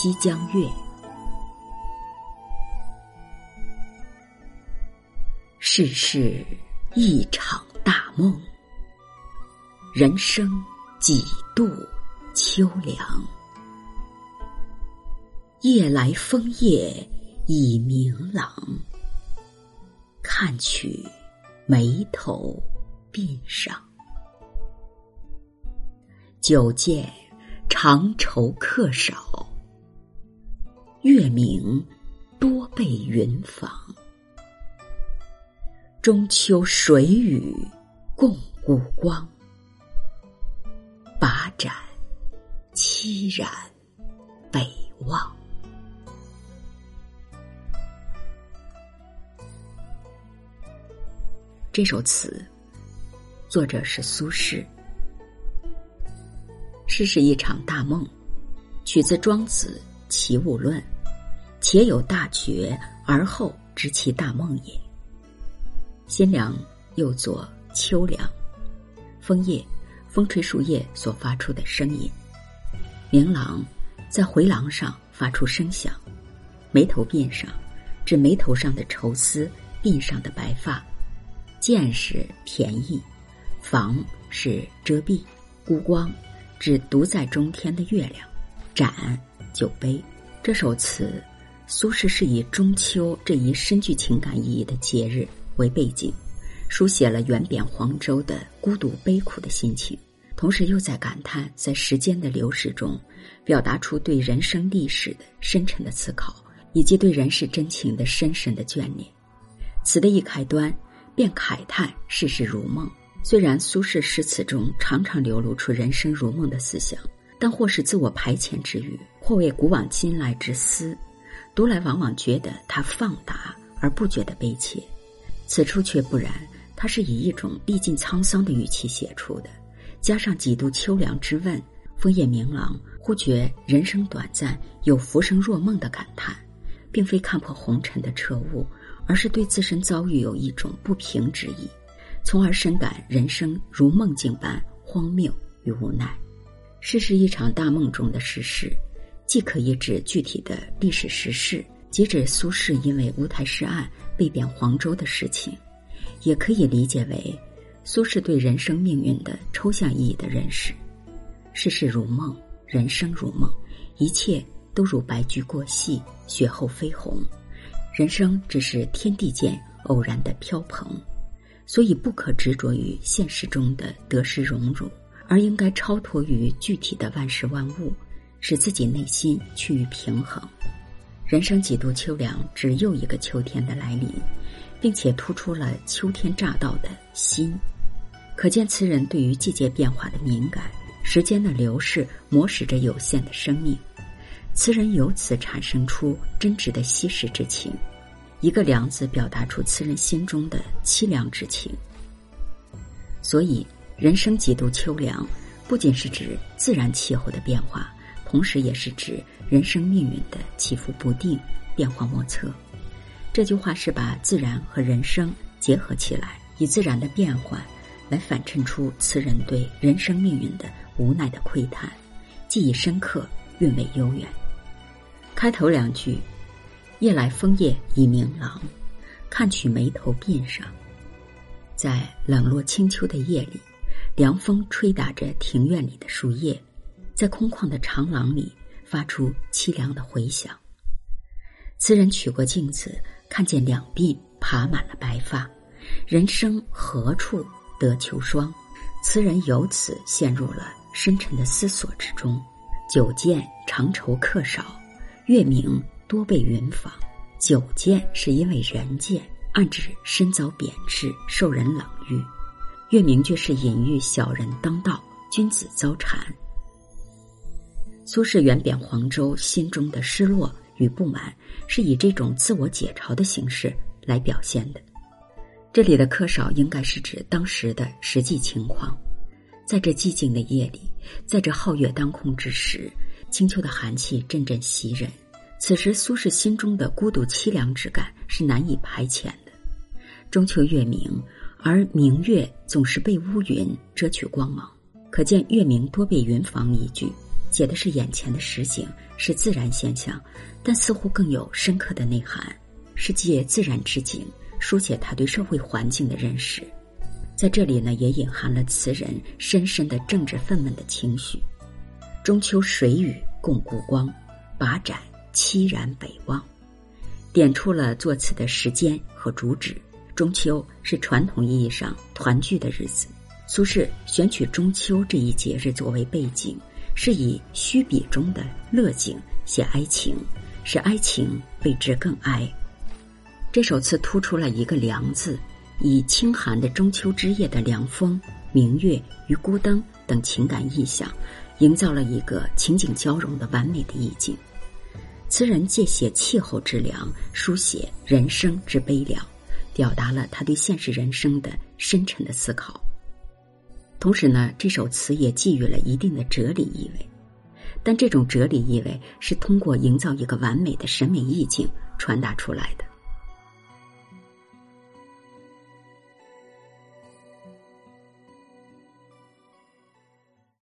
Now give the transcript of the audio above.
西江月》。世事一场大梦，人生几度秋凉。夜来风叶已明朗，看取眉头鬓上。久见长愁客少，月明多被云妨。中秋水雨共孤光，把盏凄然北望。这首词作者是苏轼。世事一场大梦，取自《庄子·齐物论》，且有大觉而后知其大梦也。新凉又作秋凉，枫叶，风吹树叶所发出的声音；明朗，在回廊上发出声响；眉头鬓上，指眉头上的愁丝，鬓上的白发。见是便宜，房是遮蔽，孤光指独在中天的月亮，盏酒杯。这首词，苏轼是以中秋这一深具情感意义的节日为背景，书写了远贬黄州的孤独悲苦的心情，同时又在感叹在时间的流逝中，表达出对人生历史的深沉的思考，以及对人世真情的深深的眷恋。词的一开端。便慨叹世事如梦。虽然苏轼诗词中常常流露出人生如梦的思想，但或是自我排遣之语，或为古往今来之思，读来往往觉得他放达而不觉得悲切。此处却不然，他是以一种历尽沧桑的语气写出的，加上几度秋凉之问，枫叶明朗，忽觉人生短暂，有浮生若梦的感叹，并非看破红尘的彻悟。而是对自身遭遇有一种不平之意，从而深感人生如梦境般荒谬与无奈。世事一场大梦中的世事，既可以指具体的历史时事，即指苏轼因为乌台诗案被贬黄州的事情，也可以理解为苏轼对人生命运的抽象意义的认识。世事如梦，人生如梦，一切都如白驹过隙，雪后飞鸿。人生只是天地间偶然的飘蓬，所以不可执着于现实中的得失荣辱，而应该超脱于具体的万事万物，使自己内心趋于平衡。人生几度秋凉，指又一个秋天的来临，并且突出了秋天乍到的心，可见词人对于季节变化的敏感。时间的流逝磨蚀着有限的生命。词人由此产生出真挚的惜时之情，一个“凉”字表达出词人心中的凄凉之情。所以，人生几度秋凉，不仅是指自然气候的变化，同时也是指人生命运的起伏不定、变化莫测。这句话是把自然和人生结合起来，以自然的变换来反衬出词人对人生命运的无奈的窥探，记忆深刻，韵味悠远。开头两句：“夜来风叶已明朗，看取眉头鬓上。”在冷落清秋的夜里，凉风吹打着庭院里的树叶，在空旷的长廊里发出凄凉的回响。词人取过镜子，看见两鬓爬满了白发，人生何处得秋霜？词人由此陷入了深沉的思索之中。久见长愁客少。月明多被云妨，久见是因为人见，暗指身遭贬斥，受人冷遇；月明却是隐喻小人当道，君子遭谗。苏轼远贬黄州，心中的失落与不满，是以这种自我解嘲的形式来表现的。这里的客少，应该是指当时的实际情况。在这寂静的夜里，在这皓月当空之时。清秋的寒气阵阵袭人，此时苏轼心中的孤独凄凉之感是难以排遣的。中秋月明，而明月总是被乌云遮去光芒，可见月明多被云妨一句，写的是眼前的实景，是自然现象，但似乎更有深刻的内涵，是借自然之景书写他对社会环境的认识。在这里呢，也隐含了词人深深的政治愤懑的情绪。中秋水雨共孤光，把盏凄然北望，点出了作词的时间和主旨。中秋是传统意义上团聚的日子。苏轼选取中秋这一节日作为背景，是以虚笔中的乐景写哀情，使哀情为之更哀。这首词突出了一个“凉”字，以清寒的中秋之夜的凉风、明月与孤灯等情感意象，营造了一个情景交融的完美的意境。词人借写气候之凉，书写人生之悲凉，表达了他对现实人生的深沉的思考。同时呢，这首词也寄予了一定的哲理意味，但这种哲理意味是通过营造一个完美的审美意境传达出来的。